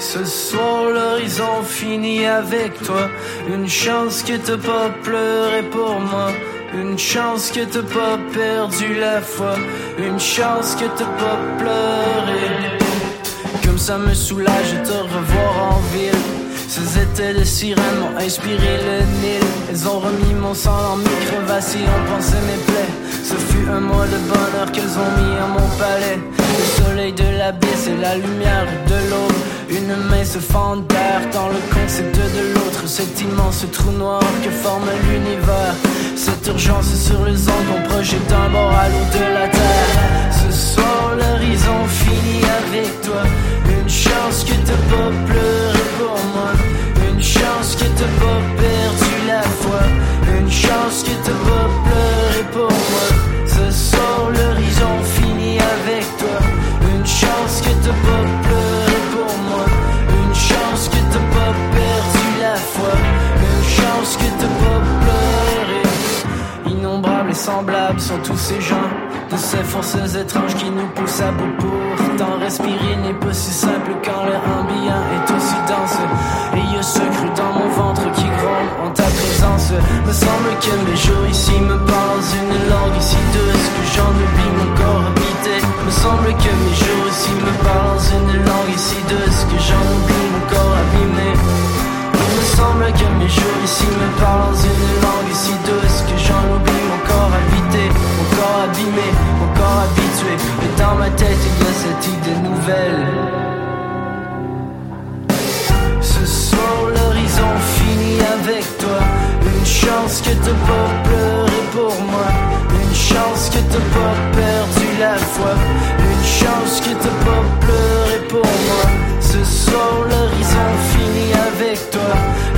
Ce soir l'horizon finit avec toi. Une chance que t'as pas pleuré pour moi. Une chance que t'as pas perdu la foi. Une chance que t'as pas pleuré. Comme ça me soulage de te revoir en ville. Ces étés de sirènes m'ont inspiré le Nil. Elles ont remis mon sang dans mes crevasses et ont pensé mes plaies. Ce fut un mois de bonheur qu'elles ont mis à mon palais. Le soleil de la c'est la lumière de l'aube. Une main se fend d'air dans le concept de l'autre. Cet immense trou noir que forme l'univers. Cette urgence sur les ondes qu'on projette d'un bord à l'autre de la terre. Ce soir, l'horizon finit avec toi. Une chance que t'as pas pleuré pour moi. Une chance que t'as pas perdu la foi. Une chance que t'as pas pleuré pour moi. Semblables sont tous ces gens de ces forces étranges qui nous poussent à bout pourtant respirer n'est pas si simple quand l'air ambiant est aussi dense. Et y a ce cru dans mon ventre qui gronde en ta présence. Me semble que mes jours ici me parlent une pas pleuré pour moi. Une chance que t'as pas perdu la foi. Une chance que t'as pas pleuré pour moi. Ce soir l'horizon finit avec toi.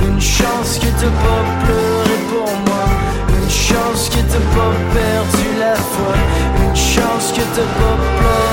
Une chance que t'as pas pleuré pour moi. Une chance que t'as pas perdu la foi. Une chance que t'as pas pleuré.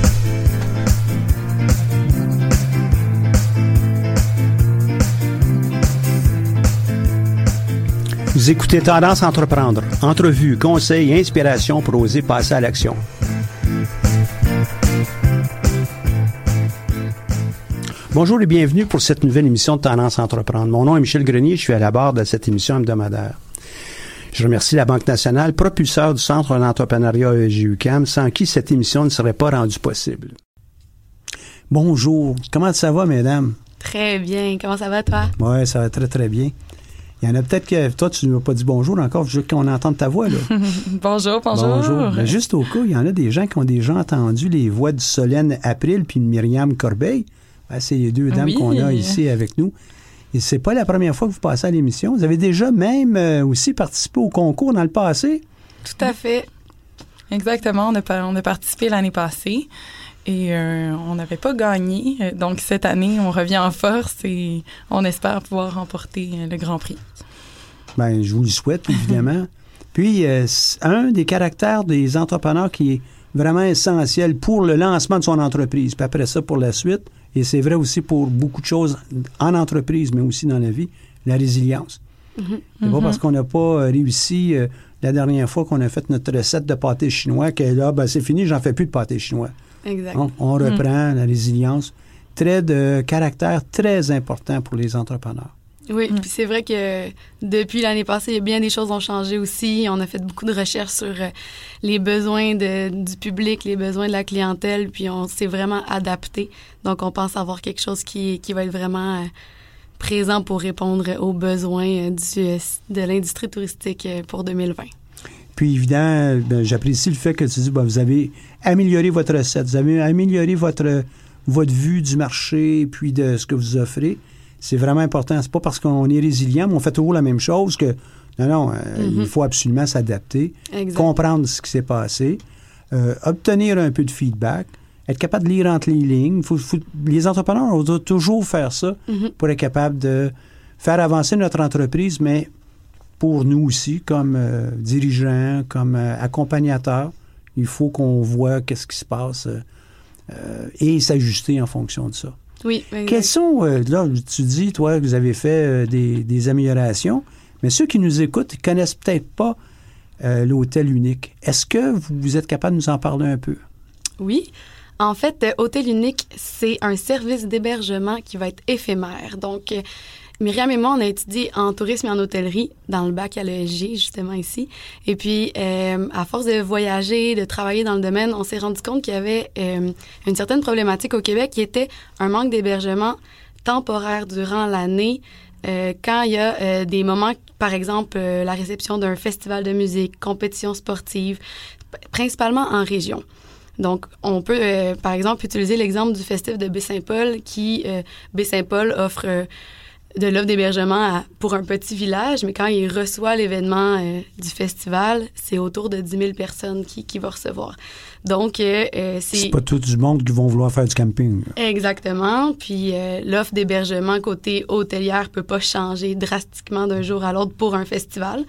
Vous écoutez Tendance à Entreprendre. Entrevues, conseils, inspiration pour oser passer à l'action. Bonjour et bienvenue pour cette nouvelle émission de Tendance à Entreprendre. Mon nom est Michel Grenier, je suis à la barre de cette émission hebdomadaire. Je remercie la Banque nationale, propulseur du Centre d'entrepreneuriat EGUCAM, sans qui cette émission ne serait pas rendue possible. Bonjour, comment ça va, mesdames? Très bien, comment ça va, toi? Oui, ça va très, très bien. Il y en a peut-être que toi, tu ne m'as pas dit bonjour encore, je veux qu'on entende ta voix. Là. bonjour, bonjour. Bonjour. Mais juste au cas, il y en a des gens qui ont déjà entendu les voix de Solène April puis de Myriam Corbeil. Ben, c'est les deux dames Oui. qu'on a ici avec nous. Et c'est pas la première fois que vous passez à l'émission. Vous avez déjà même euh, aussi participé au concours dans le passé? Tout à fait. Exactement. On a, par- on a participé l'année passée et euh, on n'avait pas gagné. Donc, cette année, on revient en force et on espère pouvoir remporter euh, le Grand Prix. Ben, je vous le souhaite, évidemment. Puis, euh, un des caractères des entrepreneurs qui est vraiment essentiel pour le lancement de son entreprise, puis après ça, pour la suite, et c'est vrai aussi pour beaucoup de choses en entreprise, mais aussi dans la vie, la résilience. C'est pas parce qu'on n'a pas réussi euh, la dernière fois qu'on a fait notre recette de pâté chinois que là, ben, c'est fini, j'en fais plus de pâté chinois. Exact. On, on reprend la résilience. Trait de caractère très important pour les entrepreneurs. Oui, puis c'est vrai que depuis l'année passée, bien des choses ont changé aussi. On a fait beaucoup de recherches sur euh, les besoins de- du public, les besoins de la clientèle, puis on s'est vraiment adapté. Donc, on pense avoir quelque chose qui, qui va être vraiment euh, présent pour répondre aux besoins euh, du, de l'industrie touristique pour 2020. Puis évidemment, ben, j'apprécie le fait que tu dis ben, vous avez amélioré votre recette, vous avez amélioré votre, votre vue du marché puis de ce que vous offrez. C'est vraiment important. C'est pas parce qu'on est résilient, mais on fait toujours la même chose que non, non, euh, il faut absolument s'adapter, comprendre ce qui s'est passé, euh, obtenir un peu de feedback, être capable de lire entre les lignes. Faut- faut- les entrepreneurs, on doit toujours faire ça Mhm. pour être capable de faire avancer notre entreprise, mais pour nous aussi, comme euh, dirigeants, comme accompagnateurs, il faut qu'on voit qu'est-ce qui se passe euh, euh, et s'ajuster en fonction de ça. Oui. Quels sont, euh, là, tu dis, toi, que vous avez fait euh, des, des améliorations, mais ceux qui nous écoutent ne connaissent peut-être pas l'hôtel unique. Est-ce que vous êtes capable de nous en parler un peu? Oui. En fait, Hôtel Unique, c'est un service d'hébergement qui va être éphémère. Donc, Myriam et moi, on a étudié en tourisme et en hôtellerie dans le bac à l'ESG, justement ici. Et puis, euh, à force de voyager, de travailler dans le domaine, on s'est rendu compte qu'il y avait euh, une certaine problématique au Québec qui était un manque d'hébergement temporaire durant l'année. euh, quand il y a des moments, par exemple, la réception d'un festival de musique, compétition sportive, principalement en région. Donc, on peut, par exemple, utiliser l'exemple du festif de Baie-Saint-Paul qui, Baie-Saint-Paul offre de l'offre d'hébergement à- pour un petit village, mais quand il reçoit l'événement euh, du festival, c'est autour de 10 000 personnes qui, qui vont recevoir. Donc, euh, euh, C'est pas tout du monde qui vont vouloir faire du camping. Exactement. Puis euh, l'offre d'hébergement côté hôtelière peut pas changer drastiquement d'un jour à l'autre pour un festival.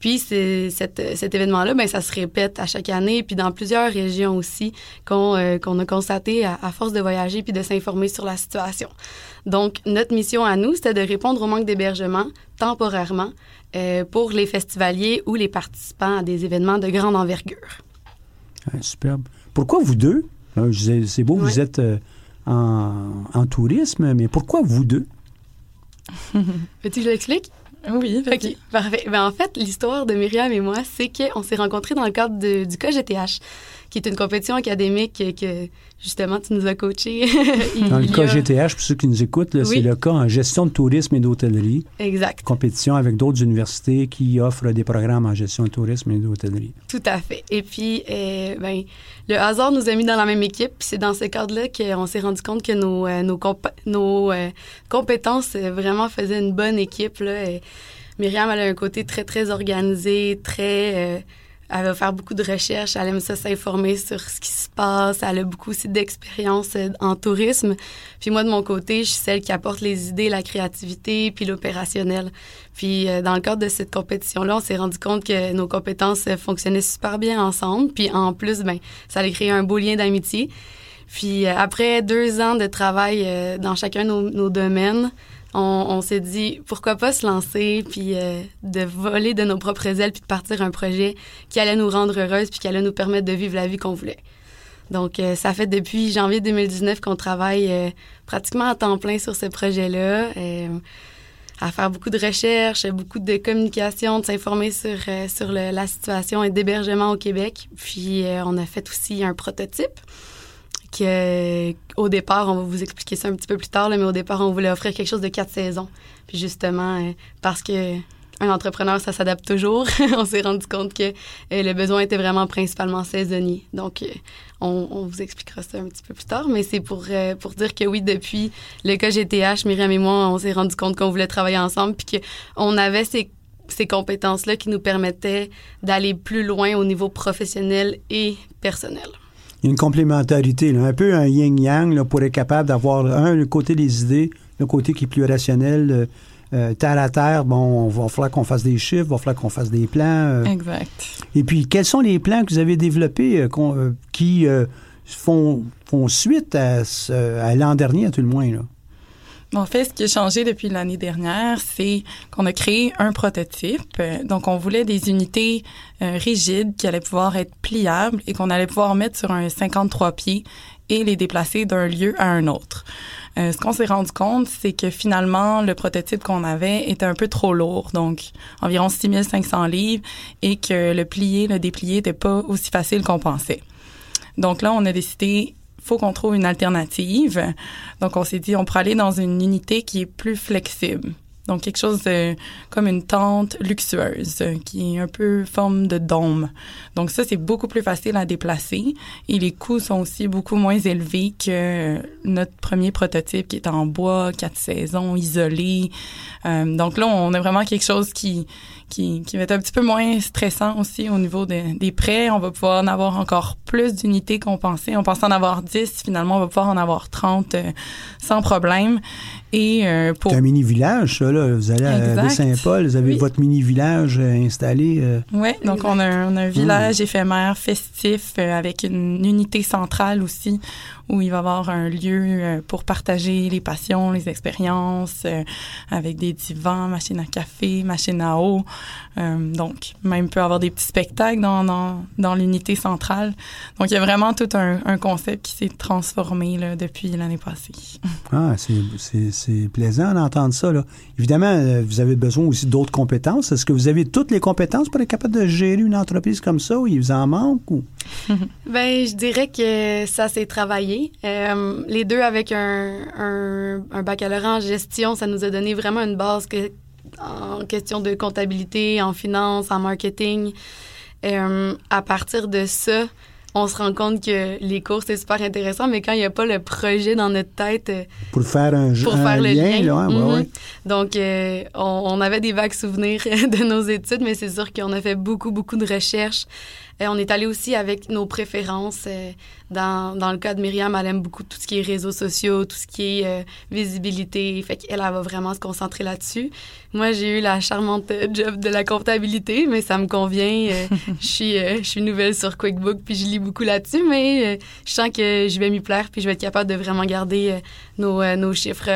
Puis cet, cet événement-là, ben ça se répète à chaque année, puis dans plusieurs régions aussi qu'on euh, a constaté à, à force de voyager puis de s'informer sur la situation. Donc notre mission à nous, c'était de répondre au manque d'hébergement temporairement euh, pour les festivaliers ou les participants à des événements de grande envergure. Ah, superbe. Pourquoi vous deux? Disais, C'est beau, vous êtes euh, en, en tourisme, mais pourquoi vous deux? Veux-tu que je l'explique? Oui. OK, parfait. Ben, en fait, l'histoire de Myriam et moi, c'est qu'on s'est rencontrés dans le cadre de- du KGTH, qui est une compétition académique que, justement tu nous as coaché. Dans le cas GTH, pour ceux qui nous écoutent, c'est le cas en gestion de tourisme et d'hôtellerie. Exact. Compétition avec d'autres universités qui offrent des programmes en gestion de tourisme et d'hôtellerie. Tout à fait. Et puis, euh, ben, le hasard nous a mis dans la même équipe. Puis c'est dans ce cadre-là qu'on s'est rendu compte que nos, euh, nos, nos euh, compétences vraiment faisaient une bonne équipe. Là, et Myriam, elle a un côté très, très organisé, très elle va faire beaucoup de recherches, elle aime ça s'informer sur ce qui se passe, elle a beaucoup aussi d'expérience euh, en tourisme. Puis moi, de mon côté, je suis celle qui apporte les idées, la créativité, puis l'opérationnel. Puis euh, dans le cadre de cette compétition-là, on s'est rendu compte que nos compétences euh, fonctionnaient super bien ensemble. Puis en plus, ben, ça a créé un beau lien d'amitié. Puis après deux ans de travail dans chacun de nos, nos domaines, on, s'est dit pourquoi pas se lancer puis euh, de voler de nos propres ailes puis de partir un projet qui allait nous rendre heureuses puis qui allait nous permettre de vivre la vie qu'on voulait. Donc euh, ça fait depuis janvier 2019 qu'on travaille euh, pratiquement à temps plein sur ce projet-là, à faire beaucoup de recherches, beaucoup de communication, de s'informer sur sur la situation et d'hébergement au Québec. Puis on a fait aussi un prototype que, au départ, on va vous expliquer ça un petit peu plus tard, mais au départ, on voulait offrir quelque chose de quatre saisons. Puis justement, euh, parce que un entrepreneur, ça s'adapte toujours, on s'est rendu compte que euh, le besoin était vraiment principalement saisonnier. Donc, euh, on, vous expliquera ça un petit peu plus tard, mais c'est pour, pour dire que oui, depuis le cas GTH, Myriam et moi, on s'est rendu compte qu'on voulait travailler ensemble, puis qu'on avait ces ces compétences-là qui nous permettaient d'aller plus loin au niveau professionnel et personnel il y a une complémentarité, un peu un yin-yang pour être capable d'avoir, un, le côté des idées, le côté qui est plus rationnel, euh, euh, terre à terre, bon, il va falloir qu'on fasse des chiffres, il va falloir qu'on fasse des plans. Euh. exact. Et puis, quels sont les plans que vous avez développés qui font, font suite à, à l'an dernier, à tout le moins? Là? En fait, ce qui a changé depuis l'année dernière, c'est qu'on a créé un prototype. Donc, on voulait des unités euh, rigides qui allaient pouvoir être pliables et qu'on allait pouvoir mettre sur un 53 pieds et les déplacer d'un lieu à un autre. Euh, ce qu'on s'est rendu compte, c'est que finalement, le prototype qu'on avait était un peu trop lourd, donc environ 6500 livres, et que le plié, le déplié n'était pas aussi facile qu'on pensait. Donc là, on a décidé faut qu'on trouve une alternative. Donc, on s'est dit, on pourrait aller dans une unité qui est plus flexible. Donc, quelque chose comme une tente luxueuse qui est un peu forme de dôme. Donc, ça, c'est beaucoup plus facile à déplacer et les coûts sont aussi beaucoup moins élevés que notre premier prototype qui est en bois, quatre saisons, isolé. Euh, donc là, on a vraiment quelque chose qui, qui, qui va être un petit peu moins stressant aussi au niveau des prêts. On va pouvoir en avoir encore plus d'unités qu'on pensait. On pensait en avoir 10, finalement, on va pouvoir en avoir 30 euh, sans problème. Et euh, pour... C'est un mini-village, ça, là. Vous allez à Saint-Paul, vous avez votre mini-village euh, installé. Euh. Oui, donc on a, on a, un village éphémère festif avec une unité centrale aussi où il va y avoir un lieu euh, pour partager les passions, les expériences, euh, avec des divans, machines à café, machines à eau. Euh, donc, même peut avoir des petits spectacles dans, dans, dans l'unité centrale. Donc, il y a vraiment tout un, un concept qui s'est transformé là, depuis l'année passée. Ah, c'est plaisant d'entendre ça. Là. Évidemment, vous avez besoin aussi d'autres compétences. Est-ce que vous avez toutes les compétences pour être capable de gérer une entreprise comme ça ou il vous en manque? Ou? ben, je dirais que ça s'est travaillé. Euh, les deux avec un, baccalauréat en gestion, ça nous a donné vraiment une base que, en question de comptabilité, en finance, en marketing. Euh, à partir de ça, on se rend compte que les cours, c'est super intéressant, mais quand il n'y a pas le projet dans notre tête... Euh, pour faire un, pour faire le lien. Là, mm-hmm. Donc, on, avait des vagues souvenirs de nos études, mais c'est sûr qu'on a fait beaucoup, beaucoup de recherches on est allé aussi avec nos préférences. Euh, dans, dans le cas de Myriam, elle aime beaucoup tout ce qui est réseaux sociaux, tout ce qui est euh, visibilité. Fait qu'elle, elle va vraiment se concentrer là-dessus. Moi, j'ai eu la charmante job de la comptabilité, mais ça me convient. je suis je suis nouvelle sur QuickBook, puis je lis beaucoup là-dessus, mais je sens que je vais m'y plaire, puis je vais être capable de vraiment garder nos, nos chiffres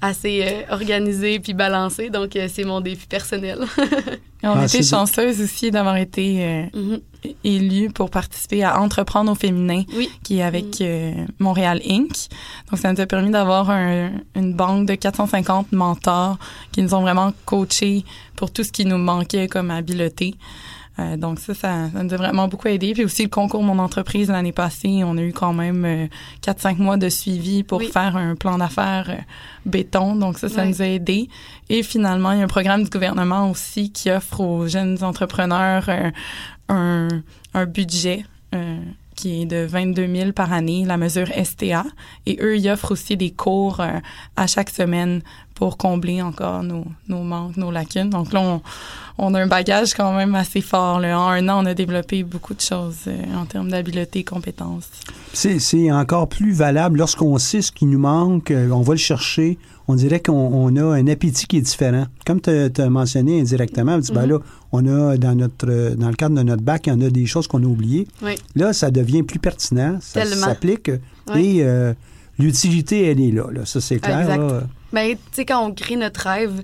assez organisés puis balancés. Donc, c'est mon défi personnel. on a ah, été chanceuse aussi d'avoir été mm-hmm élu pour participer à Entreprendre au féminin, qui est avec mm. euh, Montréal Inc. Donc, ça nous a permis d'avoir une banque de 450 mentors qui nous ont vraiment coachés pour tout ce qui nous manquait comme habileté. Euh, donc ça, ça, ça, nous a vraiment beaucoup aidé. Puis aussi le concours Mon entreprise l'année passée, on a eu quand même euh, 4-5 mois de suivi pour Oui. faire un plan d'affaires euh, béton. Donc ça, ça nous a aidé. Et finalement, il y a un programme du gouvernement aussi qui offre aux jeunes entrepreneurs euh, un, un budget. euh, qui est de 22 000 par année, la mesure STA. Et eux, ils offrent aussi des cours euh, à chaque semaine pour combler encore nos, nos manques, nos lacunes. Donc là, on, on a un bagage quand même assez fort. En un an, on a développé beaucoup de choses euh, en termes d'habileté et compétences. C'est encore plus valable lorsqu'on sait ce qui nous manque, on va le chercher. On dirait qu'on on a un appétit qui est différent. Comme tu as mentionné indirectement, tu dis, ben là, on a dans notre dans le cadre de notre bac, il y en a des choses qu'on a oubliées. Oui. Là, ça devient plus pertinent, ça s'applique Oui. et euh, l'utilité, elle est là. là. Ça, c'est clair. Exact. là. Ben, tu sais, quand on crée notre rêve,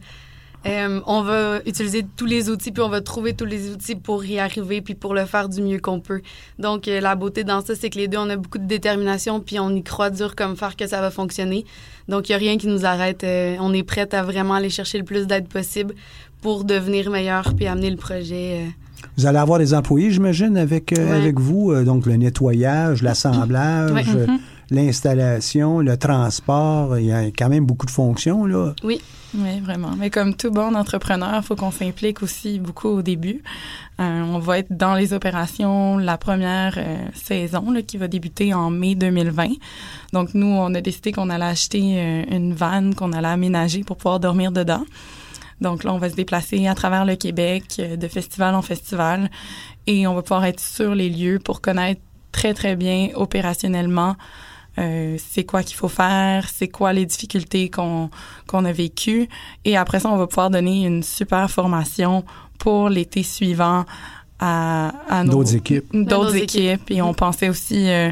euh, on va utiliser tous les outils, puis on va trouver tous les outils pour y arriver, puis pour le faire du mieux qu'on peut. Donc, euh, la beauté dans ça, c'est que les deux, on a beaucoup de détermination, puis on y croit dur comme faire que ça va fonctionner. Donc, il n'y a rien qui nous arrête. Euh, on est prête à vraiment aller chercher le plus d'aide possible pour devenir meilleur, puis amener le projet. Vous allez avoir des employés, j'imagine, avec, Ouais. avec vous. donc, le nettoyage, l'assemblage, Ouais. euh, l'installation, le transport. Il y a quand même beaucoup de fonctions, là. Oui, vraiment. Mais comme tout bon entrepreneur, il faut qu'on s'implique aussi beaucoup au début. Euh, on va être dans les opérations la première euh, saison là, qui va débuter en mai 2020. Donc nous, on a décidé qu'on allait acheter euh, une vanne qu'on allait aménager pour pouvoir dormir dedans. Donc là, on va se déplacer à travers le Québec, de festival en festival, et on va pouvoir être sur les lieux pour connaître très, très bien opérationnellement euh, c'est quoi qu'il faut faire, c'est quoi les difficultés qu'on qu'on a vécues. Et après ça, on va pouvoir donner une super formation pour l'été suivant à, à nos- D'autres équipes. D'autres équipes. équipes. Et on pensait aussi euh,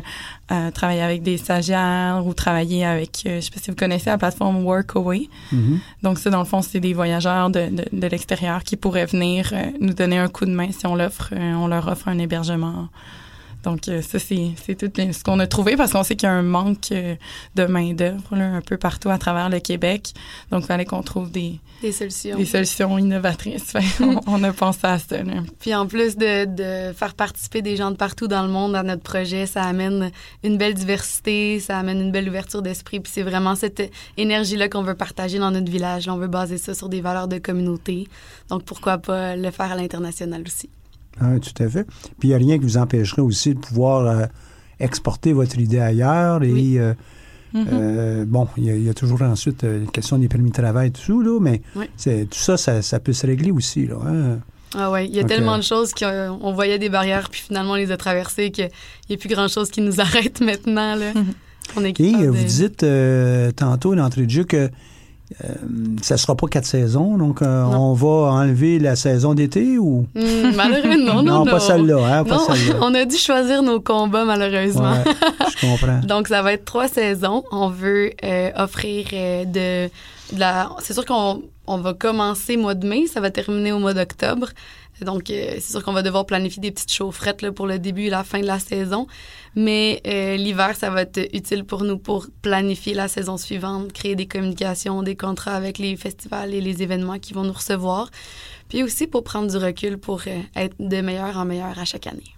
à travailler avec des stagiaires ou travailler avec, euh, je sais pas si vous connaissez la plateforme Workaway. Mhm. Donc ça, dans le fond, c'est des voyageurs de, de, de l'extérieur qui pourraient venir euh, nous donner un coup de main si on l'offre, euh, on leur offre un hébergement. Donc euh, ça, c'est, tout ce qu'on a trouvé parce qu'on sait qu'il y a un manque euh, de main d'œuvre là, un peu partout à travers le Québec. Donc il fallait qu'on trouve des, des solutions. des solutions innovatrices. On, on a pensé à ça. là. Puis en plus de, de faire participer des gens de partout dans le monde à notre projet, ça amène une belle diversité, ça amène une belle ouverture d'esprit. Puis c'est vraiment cette énergie-là qu'on veut partager dans notre village. Là, on veut baser ça sur des valeurs de communauté. Donc pourquoi pas le faire à l'international aussi. Ah, tout à fait. Puis il n'y a rien qui vous empêcherait aussi de pouvoir euh, exporter votre idée ailleurs. Et Oui. euh, Mhm. euh, bon, il y, a- il y a toujours ensuite la question des permis de travail, tout ça, là, mais Oui. tout ça, ça, ça peut se régler aussi. Là, hein. Ah ouais, il y a tellement de choses qu'on voyait des barrières, puis finalement on les a traversées qu'il n'y a plus grand-chose qui nous arrête maintenant. Là. On est Et de- vous dites euh, tantôt d'entrée de jeu que euh, ça sera pas quatre saisons, donc euh, Non. on va enlever la saison d'été ou... Hmm, malheureusement, non, non, pas celle-là, hein, pas Non, celle-là. on a dû choisir nos combats malheureusement. Ouais, je comprends. Donc, ça va être trois saisons. On veut euh, offrir euh, de, C'est sûr qu'on on va commencer mois de mai, ça va terminer au mois d'octobre. Donc, euh, c'est sûr qu'on va devoir planifier des petites chaufferettes là, pour le début et la fin de la saison. Mais euh, l'hiver, ça va être utile pour nous pour planifier la saison suivante, créer des communications, des contrats avec les festivals et les événements qui vont nous recevoir. Puis aussi pour prendre du recul pour euh, être de meilleur en meilleur à chaque année.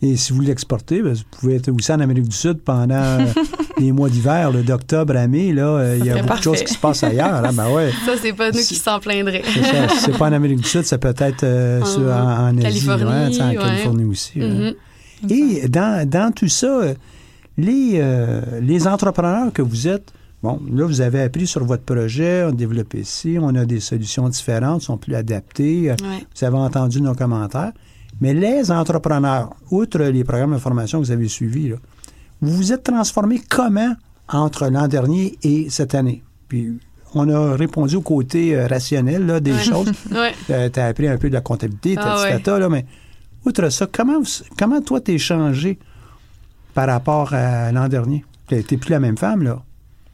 Et si vous l'exportez, ben, vous pouvez être aussi en Amérique du Sud pendant euh, les mois d'hiver, d'octobre à mai. Là, euh, il y a beaucoup de choses qui se passent ailleurs. hein, ben ouais. Ça, c'est pas nous qui s'en plaindraient. C'est ça. Si c'est pas en Amérique du Sud, ça peut être euh, En en, en Asie, Californie, ouais, en. Californie aussi. ouais. Mhm. Et dans, dans tout ça, les, euh, les entrepreneurs que vous êtes, bon, là, vous avez appris sur votre projet, on a développé ici, on a des solutions différentes, sont plus adaptées. Ouais. Vous avez entendu nos commentaires. Mais les entrepreneurs, outre les programmes de formation que vous avez suivis, là, vous vous êtes transformés comment entre l'an dernier et cette année? Puis, on a répondu au côté euh, rationnel là, des Ouais. choses. Ouais. tu as appris un peu de la comptabilité, Ah tati, ouais. tata, là, mais outre ça, comment, vous- comment toi t'es changé par rapport à l'an dernier? T'es plus la même femme, là.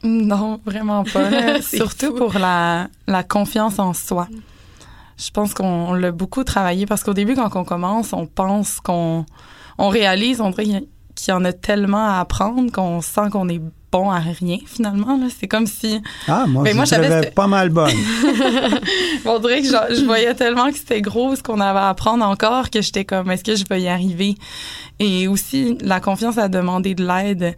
Non, vraiment pas. Surtout fou. pour la, la confiance en soi. Je pense qu'on l'a beaucoup travaillé parce qu'au début, quand on commence, on pense qu'on on réalise, on dirait qu'il y en a tellement à apprendre qu'on sent qu'on est bon à rien, finalement. C'est comme si... Ah, moi, Ben, moi, j'avais pas mal bonne. On dirait que je, je voyais tellement que c'était gros ce qu'on avait à apprendre encore que j'étais comme, est-ce que je vais y arriver? Et aussi, la confiance à demander de l'aide.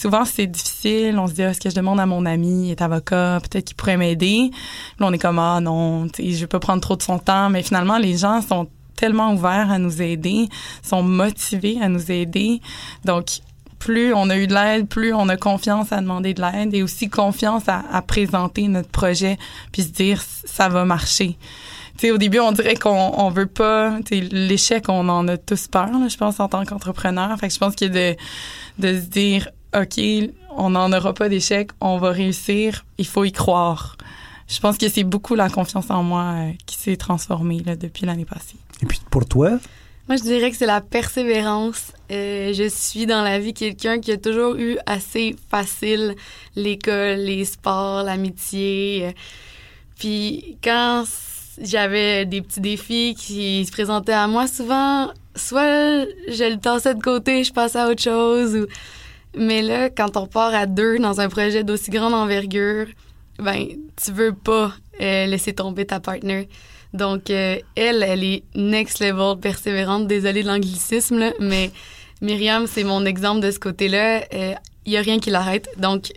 Souvent, c'est difficile. On se dit, Ah, est-ce que je demande à mon ami, il est avocat, peut-être qu'il pourrait m'aider. Là, on est comme, ah non, je vais pas prendre trop de son temps. Mais finalement, les gens sont tellement ouverts à nous aider, sont motivés à nous aider. Donc, plus on a eu de l'aide, plus on a confiance à demander de l'aide et aussi confiance à, présenter notre projet puis se dire ça va marcher. Tu sais, au début, on dirait qu'on on veut pas, l'échec, on en a tous peur, là, je pense, en tant qu'entrepreneur. Fait que je pense qu'il de, de se dire, OK, on n'en aura pas d'échec, on va réussir, il faut y croire. Je pense que c'est beaucoup la confiance en moi euh, qui s'est transformée là, depuis l'année passée. Et puis pour toi, Moi, je dirais que c'est la persévérance. Euh, je suis dans la vie quelqu'un qui a toujours eu assez facile l'école, les sports, l'amitié. Puis quand j'avais des petits défis qui se présentaient à moi, souvent, soit je le tassais de côté, je passais à autre chose. Ou... Mais là, quand on part à deux dans un projet d'aussi grande envergure, ben, tu veux pas euh, laisser tomber ta partner. Donc, euh, elle, elle est next level persévérante. Désolée de l'anglicisme, là, mais Myriam, c'est mon exemple de ce côté-là. Il y a rien qui l'arrête. Donc,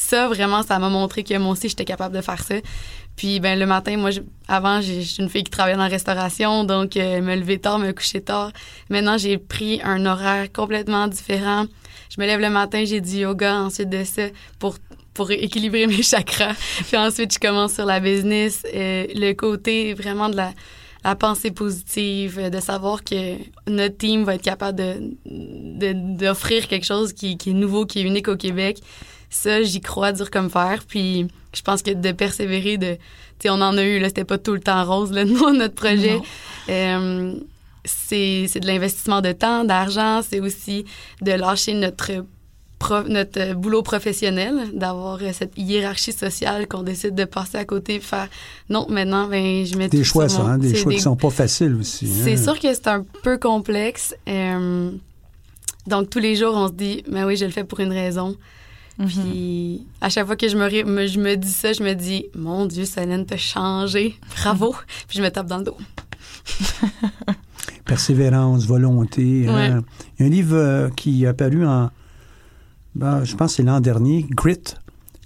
ça, vraiment, ça m'a montré que moi aussi, j'étais capable de faire ça. Puis, ben, le matin, moi, avant, j'ai- une fille qui travaillait dans la restauration, donc euh, me lever tard, me coucher tard. Maintenant, j'ai pris un horaire complètement différent. Je me lève le matin, j'ai du yoga ensuite de ça pour pour équilibrer mes chakras. Puis ensuite, je commence sur la business. Euh, le côté vraiment de la, la pensée positive, euh, de savoir que notre team va être capable de de- d'offrir quelque chose qui, qui est nouveau, qui est unique au Québec. Ça, j'y crois dur comme fer. Puis je pense que de persévérer, de, tu sais, on en a eu, là, c'était pas tout le temps rose, là, nous, notre projet. Euh, c'est c'est de l'investissement de temps, d'argent, c'est aussi de lâcher notre pro- notre boulot professionnel, d'avoir euh, cette hiérarchie sociale qu'on décide de passer à côté et faire non, maintenant, ben, je mets des tout choix, ça, mon- hein, des c'est choix qui sont pas faciles aussi. hein. C'est sûr que c'est un peu complexe. euh, donc, tous les jours, on se dit, mais oui, je le fais pour une raison. Mhm. Puis, à chaque fois que je me, je me dis ça, je me dis, mon Dieu, Solène, t'as changé. Bravo. Puis, je me tape dans le dos. Persévérance, volonté. hein. Il y a un livre euh, qui est apparu en, ben, je pense que c'est l'an dernier, Grit,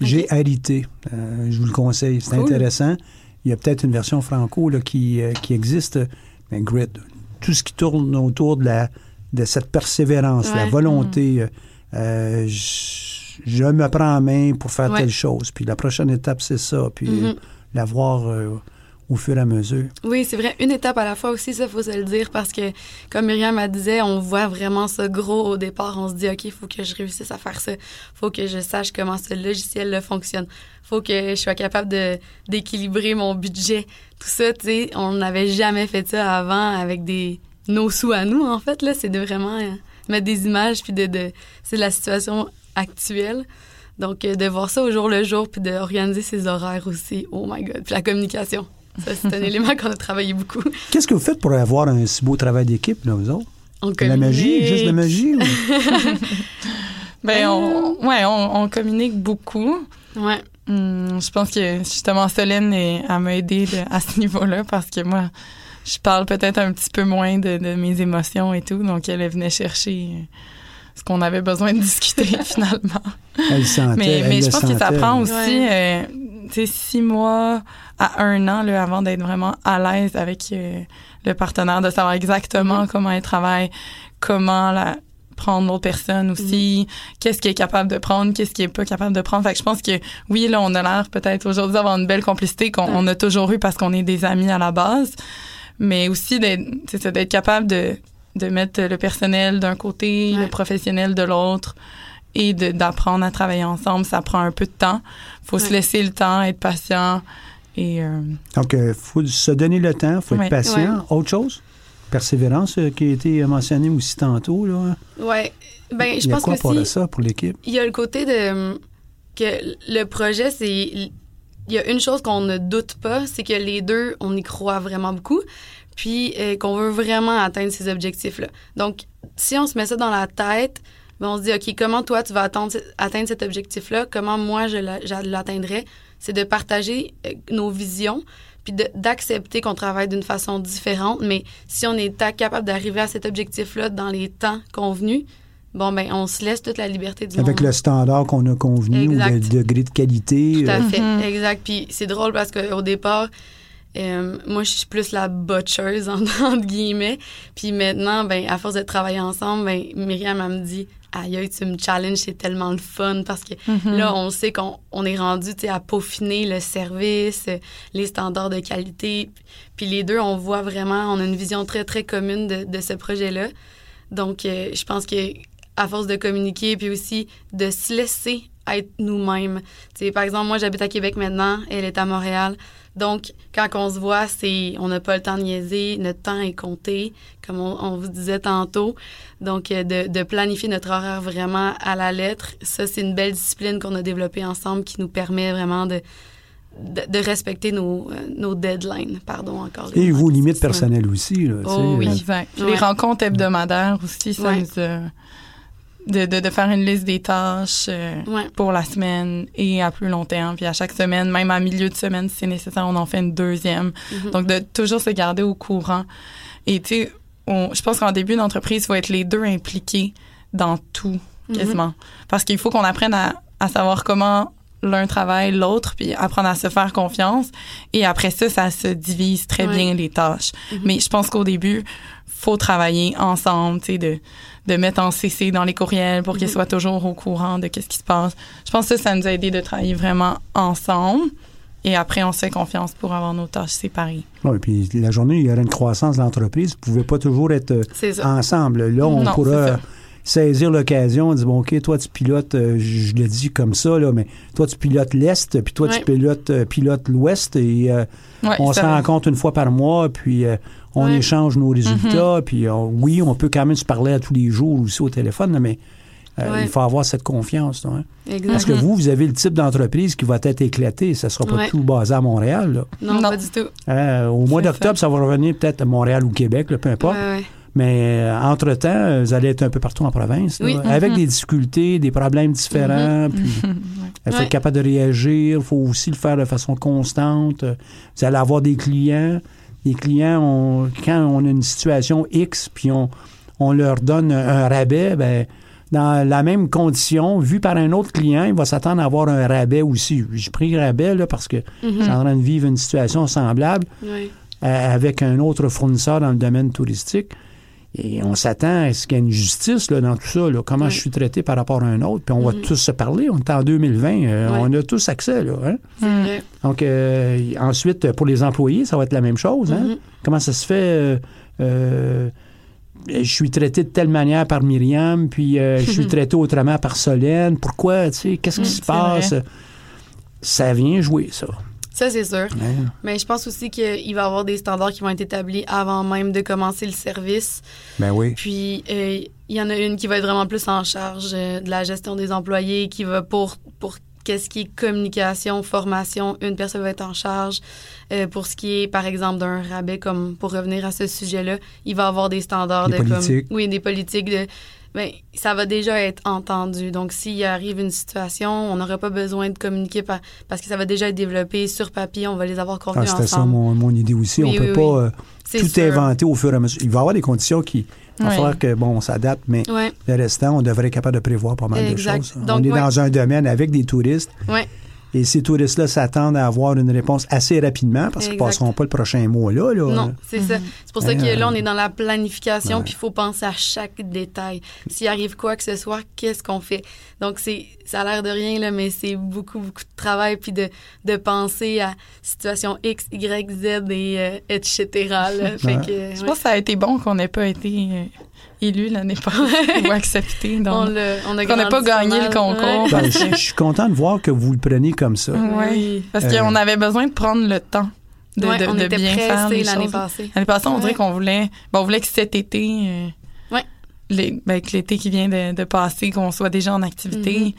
G-R-I-T. Euh, je vous le conseille, c'est Cool. intéressant. Il y a peut-être une version franco là, qui, euh, qui existe, mais Grit, tout ce qui tourne autour de, la, de cette persévérance, la volonté. euh, je, je me prends en main pour faire Ouais. telle chose. Puis la prochaine étape, c'est ça. Puis Mhm. euh, la voir euh, au fur et à mesure. Oui, c'est vrai. Une étape à la fois aussi, ça, faut se le dire, parce que, comme Myriam a disait, on voit vraiment ça gros au départ. On se dit, OK, il faut que je réussisse à faire ça. faut que je sache comment ce logiciel-là fonctionne. faut que je sois capable de d'équilibrer mon budget. Tout ça, tu sais, on n'avait jamais fait ça avant avec des nos sous à nous, en fait. Là, c'est de vraiment euh, mettre des images, puis de, de c'est la situation actuelle. Donc, euh, de voir ça au jour le jour, puis d'organiser ses horaires aussi. Oh my God. Puis la communication. Ça, c'est un élément qu'on a travaillé beaucoup. Qu'est-ce que vous faites pour avoir un si beau travail d'équipe, là, vous autres? On La magie, juste la magie? ou- Ben, on, ouais, on, on communique beaucoup. Ouais. Hum, je pense que justement Solène est- elle m'a aidé de- à ce niveau-là parce que moi, je parle peut-être un petit peu moins de, de mes émotions et tout, donc elle venait chercher euh, ce qu'on avait besoin de discuter finalement. Elle le sentait. Mais, elle mais le je pense que ça prend aussi, Ouais. euh, tu sais, six mois à un an là, avant d'être vraiment à l'aise avec euh, le partenaire, de savoir exactement comment elle travaille, comment la prendre l'autre personne aussi, qu'est-ce qui est capable de prendre, qu'est-ce qui est pas capable de prendre. Fait que je pense que oui, là, on a l'air peut-être aujourd'hui d'avoir une belle complicité qu'on on a toujours eu parce qu'on est des amis à la base, mais aussi d'être, c'est ça, d'être capable de, de mettre le personnel d'un côté, Ouais. le professionnel de l'autre et de- d'apprendre à travailler ensemble. Ça prend un peu de temps. faut se laisser le temps, être patient et euh, Donc, il faut se donner le temps, il faut être Ouais. patient. Autre chose? Persévérance, euh, qui a été mentionnée aussi tantôt. Là. Ouais. Ben, je Il y a pense quoi que pour si, ça pour l'équipe? il y a le côté de que le projet, c'est il y a une chose qu'on ne doute pas, c'est que les deux, on y croit vraiment beaucoup, puis euh, qu'on veut vraiment atteindre ces objectifs-là. Donc, si on se met ça dans la tête, ben, on se dit, OK, comment toi, tu vas atteindre, atteindre cet objectif-là? Comment moi, je l'atteindrai? C'est de partager euh, nos visions, puis d'accepter qu'on travaille d'une façon différente. Mais si on est capable d'arriver à cet objectif-là dans les temps convenus, bon, ben, on se laisse toute la liberté du Avec le standard qu'on a convenu ou le degré de qualité. Tout à euh. fait, mhm. exact. Puis c'est drôle parce qu'au départ, euh, moi, je suis plus la butcheuse, entre guillemets. Puis maintenant, ben, à force de travailler ensemble, ben, Myriam, elle me dit Aïe, tu me challenges, c'est tellement le fun parce que mhm. là, on sait qu'on on est rendu à peaufiner le service, les standards de qualité. Puis les deux, on voit vraiment, on a une vision très, très commune de, de ce projet-là. Donc, euh, je pense que à force de communiquer, puis aussi de se laisser être nous-mêmes. par exemple, moi, j'habite à Québec maintenant, elle est à Montréal. Donc, quand on se voit, c'est on n'a pas le temps de niaiser, notre temps est compté, comme on, vous disait tantôt. Donc, euh, de, de, planifier notre horaire vraiment à la lettre, ça, c'est une belle discipline qu'on a développée ensemble qui nous permet vraiment de, de, respecter nos, euh, nos deadlines, pardon encore. Et vos limites personnelles aussi. Là, oh, oui, exact. Les rencontres hebdomadaires aussi, ça nous de, de, de, faire une liste des tâches euh, pour la semaine et à plus long terme. Puis à chaque semaine, même à milieu de semaine, si c'est nécessaire, on en fait une deuxième. Mm-hmm. Donc, de toujours se garder au courant. Et tu sais, je pense qu'en début d'entreprise, il faut être les deux impliqués dans tout, mm-hmm. quasiment. Parce qu'il faut qu'on apprenne à, à savoir comment l'un travaille l'autre, puis apprendre à se faire confiance. Et après ça, ça se divise très bien les tâches. Mm-hmm. Mais je pense qu'au début, faut travailler ensemble, tu sais, de de mettre en CC dans les courriels pour qu'ils soient toujours au courant de qu'est-ce qui se passe. Je pense que ça, ça nous a aidé de travailler vraiment ensemble. Et après, on se fait confiance pour avoir nos tâches séparées. Oui, puis la journée, il y aura une croissance de l'entreprise. Vous ne pouvez pas toujours être euh, ensemble. Là, on pourra saisir l'occasion, dire bon, OK, toi, tu pilotes, euh, je, le dis comme ça, là, mais toi, tu pilotes l'Est, puis toi, tu pilotes, euh, pilotes l'Ouest, et on se rencontre une fois par mois, puis on échange nos résultats, mm-hmm. puis oui, on peut quand même se parler à tous les jours aussi au téléphone, mais euh, il faut avoir cette confiance. Hein. Parce que vous, vous avez le type d'entreprise qui va être éclaté. Ça ne sera pas tout basé à Montréal. Non, pas du tout. Euh, au mois d'octobre, ça va revenir peut-être à Montréal ou Québec, peu importe. Mais euh, entre-temps, vous allez être un peu partout en province, avec mm-hmm. des difficultés, des problèmes différents. Mm-hmm. Puis, il faut être capable de réagir. Il faut aussi le faire de façon constante. Vous allez avoir des clients les clients, quand on a une situation X, puis on, on leur donne un rabais, ben, dans la même condition, vu par un autre client, il va s'attendre à avoir un rabais aussi. J'ai pris rabais là, parce que mm en train de vivre une situation semblable euh, avec un autre fournisseur dans le domaine touristique. Et on s'attend à ce qu'il y ait une justice là, dans tout ça. Là, comment je suis traité par rapport à un autre. Puis on va mm-hmm. tous se parler. On est en 2020. Euh, on a tous accès. Là, hein? Donc, euh, ensuite, pour les employés, ça va être la même chose. Hein? Mm-hmm. Comment ça se fait? Euh, je suis traité de telle manière par Myriam, puis je suis traité autrement par Solène. Pourquoi? Qu'est-ce qui mm, se passe? Ça vient jouer, ça. Ça, c'est sûr. Mais je pense aussi qu'il va y avoir des standards qui vont être établis avant même de commencer le service. Ben oui. Puis, euh, il y en a une qui va être vraiment plus en charge euh, de la gestion des employés, qui va pour, pour qu'est-ce qui est communication, formation, une personne va être en charge. Euh, pour ce qui est, par exemple, d'un rabais, comme pour revenir à ce sujet-là, il va y avoir des standards de politiques. oui, des politiques de Bien, ça va déjà être entendu. Donc, s'il arrive une situation, on n'aurait pas besoin de communiquer parce que ça va déjà être développé sur papier, on va les avoir convenus ah, C'était ça mon, idée aussi. on ne peut pas euh, tout inventer au fur et à mesure. Il va y avoir des conditions qui... Il va falloir que, bon, on s'adapte, mais le restant, on devrait être capable de prévoir pas mal de choses. on est dans un domaine avec des touristes. Et ces touristes-là s'attendent à avoir une réponse assez rapidement parce qu'ils ne passeront pas le prochain mois là. Non, c'est ça. C'est pour ça que là, on est dans la planification, puis il faut penser à chaque détail. S'il arrive quoi que ce soit, qu'est-ce qu'on fait? Donc, c'est ça a l'air de rien, là, mais c'est beaucoup, beaucoup de travail, puis de, de penser à situation X, Y, Z, et euh, etc. Je pense que ça a été bon qu'on n'ait pas été euh, élu l'année passée ou accepté. Donc, on n'a pas gagné le concours. Ben, je, suis content de voir que vous le preniez comme ça. Oui, parce qu'on euh, avait besoin de prendre le temps. De, de, bien faire l'année passée. L'année passée, on dirait qu'on voulait, on voulait que cet été, les, ben, l'été qui vient de, passer, qu'on soit déjà en activité. Mm-hmm.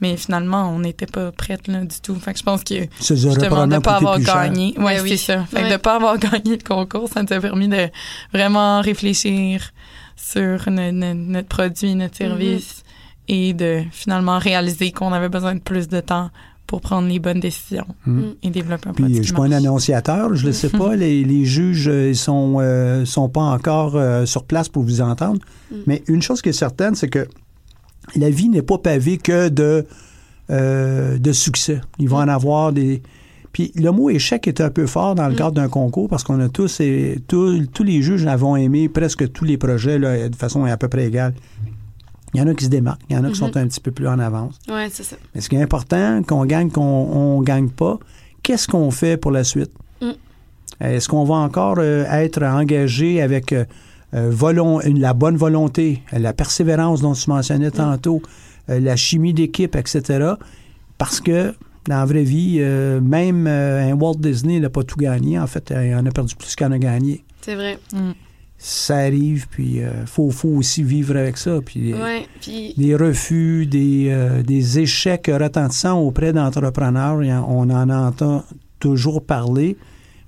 Mais finalement, on n'était pas prête là, du tout. Fait que je pense que justement de ne pas avoir gagné. Ouais, oui, c'est ça. Fait que de pas avoir gagné le concours, ça nous a permis de vraiment réfléchir sur notre produit, notre mm-hmm. service. et de finalement réaliser qu'on avait besoin de plus de temps pour prendre les bonnes décisions Mm. et développer un Puis produit je qui suis pas un annonciateur, je ne sais pas. Les, les juges euh, ils sont euh, sont pas encore euh, sur place pour vous entendre. Mm. Mais une chose qui est certaine, c'est que la vie n'est pas pavée que de euh, de succès. Il va en avoir des. Puis le mot échec est un peu fort dans le Mm. cadre d'un concours parce qu'on a tous et tous, tous les juges avons aimé presque tous les projets là, de façon à peu près égale. Il y en a qui se démarquent, il y en a qui sont Mhm. un petit peu plus en avance. Ouais, c'est ça. Mais ce qui est important, qu'on gagne, qu'on on gagne pas, qu'est-ce qu'on fait pour la suite? Mm. Est-ce qu'on va encore euh, être engagé avec euh, euh, volon- la bonne volonté, euh, la persévérance dont tu mentionnais tantôt, euh, la chimie d'équipe, etc. Parce que dans la vraie vie, euh, même euh, un Walt Disney n'a pas tout gagné. En fait, il en a perdu plus qu'il en a gagné. C'est vrai. Mm. Ça arrive, puis il faut, faut aussi vivre avec ça. Puis, Ouais. Puis, des refus, des, euh, des échecs retentissants auprès d'entrepreneurs. On en entend toujours parler.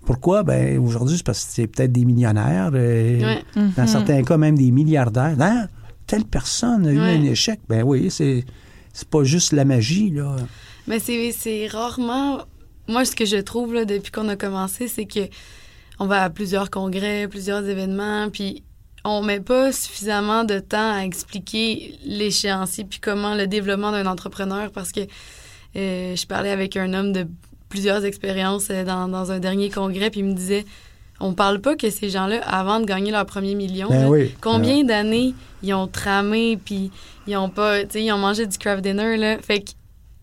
Pourquoi? Ben, aujourd'hui, c'est parce que c'est peut-être des millionnaires, euh, ouais. dans Mhm. certains cas même des milliardaires. Hein? Telle personne a eu Ouais. un échec. Ben oui, c'est, c'est pas juste la magie, là. Mais c'est, c'est rarement. Moi, ce que je trouve là, depuis qu'on a commencé, c'est que on va à plusieurs congrès, plusieurs événements, puis on met pas suffisamment de temps à expliquer l'échéancier puis comment le développement d'un entrepreneur parce que euh, je parlais avec un homme de plusieurs expériences euh, dans, dans un dernier congrès puis il me disait on parle pas que ces gens-là avant de gagner leur premier million Ben là, oui. Combien d'années ils ont tramé, puis ils ont pas, tu sais, ils ont mangé du craft dinner, là. Fait que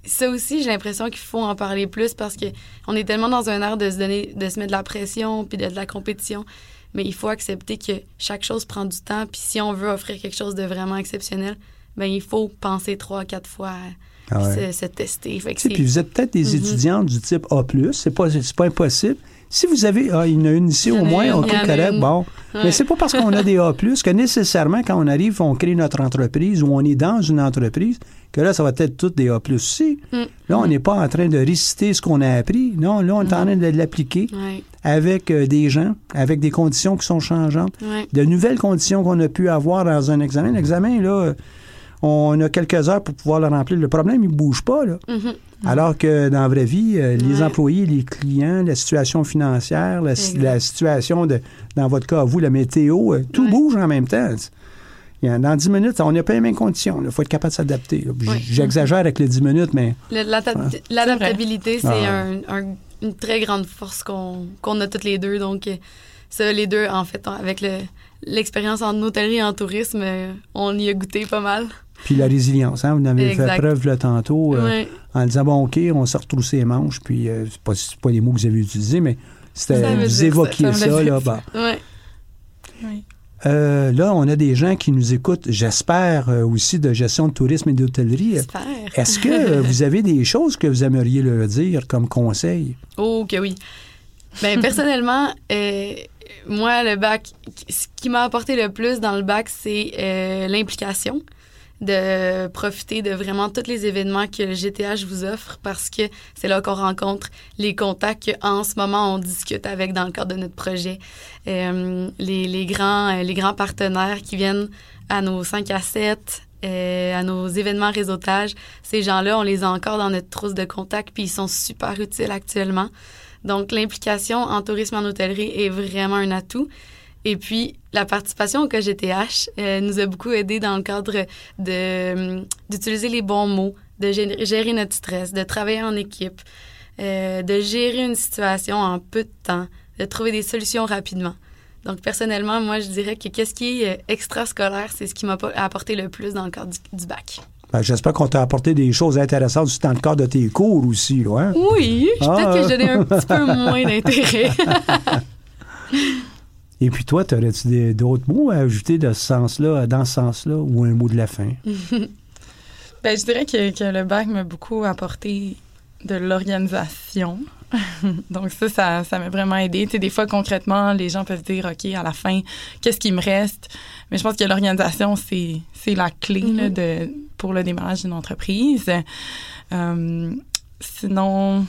ça aussi, j'ai l'impression qu'il faut en parler plus parce que on est tellement dans un air de se donner, de se mettre de la pression, puis de, de la compétition. Mais il faut accepter que chaque chose prend du temps, puis si on veut offrir quelque chose de vraiment exceptionnel, ben il faut penser trois, quatre fois à Ah puis ouais. se, se tester. Fait que Tu sais, c'est- puis vous êtes peut-être des Mhm. étudiantes du type A+, c'est pas, pas impossible. Si vous avez, ah, il y en a une ici au moins, une, OK, il y en a correct, une. bon. Ouais. Mais c'est pas parce qu'on a des A+, que nécessairement, quand on arrive, on crée notre entreprise ou on est dans une entreprise, que là, ça va être toutes des A+. aussi. Mm. Là, on n'est pas en train de réciter ce qu'on a appris. Non, là, on est en train de l'appliquer Ouais, avec euh, des gens, avec des conditions qui sont changeantes, ouais. de nouvelles conditions qu'on a pu avoir dans un examen. L'examen, là, on a quelques heures pour pouvoir le remplir. Le problème, il ne bouge pas, là. Mhm. Alors que dans la vraie vie, euh, les Ouais. employés, les clients, la situation financière, la, situation de, dans votre cas, vous, la météo, euh, tout Ouais. bouge en même temps. Dans 10 minutes, on n'a pas les mêmes conditions. Il faut être capable de s'adapter. Ouais. J'exagère avec les 10 minutes, mais L'adaptabilité, c'est Ah. un- un- une très grande force qu'on a toutes les deux. Donc, euh, ça, les deux, en fait, avec le- l'expérience en hôtellerie et en tourisme, on y a goûté pas mal. Puis la résilience. Hein, vous en avez fait preuve là, tantôt euh, en disant, bon, OK, on se retrousse les manches. Puis, euh, c'est pas, pas les mots que vous avez utilisés, mais c'était, vous ça, évoquiez ça là, bah. Oui. Euh, là, on a des gens qui nous écoutent, j'espère, euh, aussi de gestion de tourisme et d'hôtellerie. J'espère. Est-ce que euh, vous avez des choses que vous aimeriez leur dire comme conseil? Oh, que oui. Ben, personnellement, euh, moi, le bac, ce qui m'a apporté le plus dans le bac, c'est euh, l'implication, de profiter de vraiment tous les événements que le GTH vous offre parce que c'est là qu'on rencontre les contacts qu'en ce moment on discute avec dans le cadre de notre projet. Euh, les, les, grands, euh, les grands partenaires qui viennent à nos 5 à 7, euh, à nos événements réseautage, ces gens-là, on les a encore dans notre trousse de contacts puis ils sont super utiles actuellement. Donc, l'implication en tourisme en hôtellerie est vraiment un atout. Et puis, la participation au KGTH euh, nous a beaucoup aidé dans le cadre hum, d'utiliser les bons mots, de gérer, gérer notre stress, de travailler en équipe, euh, de gérer une situation en peu de temps, de trouver des solutions rapidement. Donc, personnellement, moi, je dirais que qu'est-ce qui est euh, extrascolaire, c'est ce qui m'a po- apporté le plus dans le cadre du, du bac. Ben, J'espère qu'on t'a apporté des choses intéressantes dans le cadre de tes cours aussi. Là, hein? Oui, Ah. peut-être que je donnais un petit peu moins d'intérêt. Et puis toi, aurais-tu des- d'autres mots à ajouter de ce sens-là, dans ce sens-là, ou un mot de la fin? Ben, je dirais que, que le bac m'a beaucoup apporté de l'organisation. Donc ça, ça, ça m'a vraiment aidé. Tu sais, des fois, concrètement, les gens peuvent dire, OK, à la fin, qu'est-ce qui me reste? Mais je pense que l'organisation, c'est, c'est la clé là, Mhm. de, pour le démarrage d'une entreprise. Euh, sinon,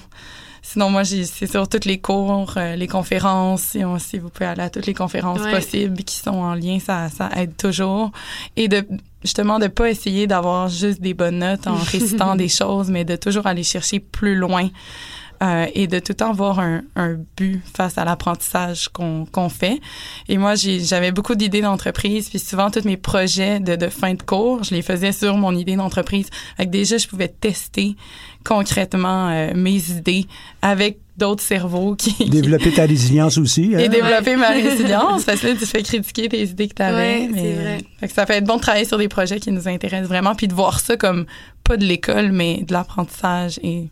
Sinon, moi, c'est sur toutes les cours, euh, les conférences. Si, on- si vous pouvez aller à toutes les conférences Ouais. possibles qui sont en lien, ça, ça aide toujours. Et de justement de pas essayer d'avoir juste des bonnes notes en récitant des choses, mais de toujours aller chercher plus loin. euh, et de tout le temps avoir un, un but face à l'apprentissage qu'on qu'on fait. Et moi, j'avais beaucoup d'idées d'entreprise, puis souvent, tous mes projets de, de fin de cours, je les faisais sur mon idée d'entreprise. Fait que déjà, je pouvais tester concrètement euh, mes idées avec d'autres cerveaux qui... Développer ta résilience aussi. hein? et développer ma résilience parce que là, tu fais critiquer tes idées que tu avais. Ouais, c'est vrai. Fait que ça peut être bon de travailler sur des projets qui nous intéressent vraiment puis de voir ça comme pas de l'école mais de l'apprentissage et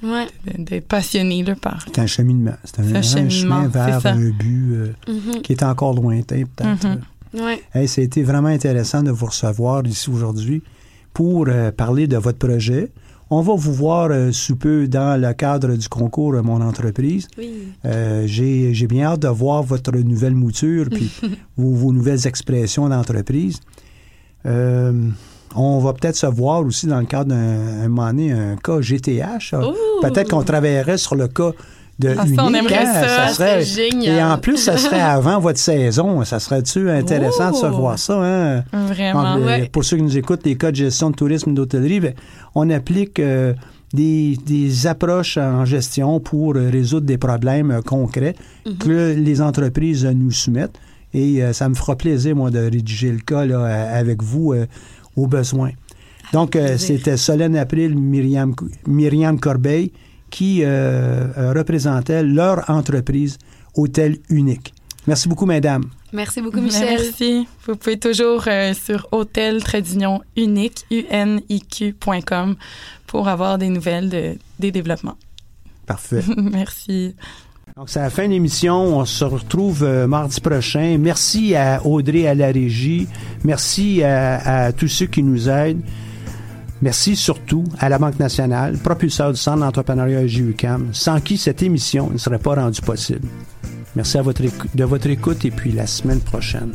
Ouais. d'être passionné là, par C'est un cheminement. C'est un, C'est un chemin vers un but euh, Mhm. qui est encore lointain, peut-être. Mhm. Ouais. Hey, ça a été vraiment intéressant de vous recevoir ici aujourd'hui pour euh, parler de votre projet. On va vous voir euh, sous peu dans le cadre du concours euh, Mon entreprise. Oui. Euh, J'ai bien hâte de voir votre nouvelle mouture puis vos, vos nouvelles expressions d'entreprise. Euh, on va peut-être se voir aussi dans le cadre d'un un moment donné, un cas GTH. Peut-être qu'on travaillerait sur le cas de Ah, ça, on Unique, aimerait hein, ça. serait- génial. Et en plus, ça serait avant votre saison. Ça serait-tu intéressant de se voir ça? Hein? vraiment. Donc, euh, ouais. Pour ceux qui nous écoutent, les cas de gestion de tourisme et d'hôtellerie, ben, on applique euh, des, des approches en gestion pour euh, résoudre des problèmes concrets que les entreprises nous soumettent. Et euh, ça me fera plaisir, moi, de rédiger le cas là, avec vous euh, au besoin. Donc, euh, c'était Solène April, Myriam, Myriam Corbeil, qui euh, euh, représentait leur entreprise Hôtel Unique. Merci beaucoup, mesdames. Merci beaucoup, Michel. Merci. Vous pouvez toujours euh, sur hôtel unique uniq.com pour avoir des nouvelles de, des développements. Parfait. Merci. Donc, c'est la fin de l'émission. On se retrouve euh, mardi prochain. Merci à Audrey à la régie. Merci à, à tous ceux qui nous aident. Merci surtout à la Banque nationale, propulseur du Centre d'entrepreneuriat JUCAM, sans qui cette émission ne serait pas rendue possible. Merci à de votre écoute et puis la semaine prochaine.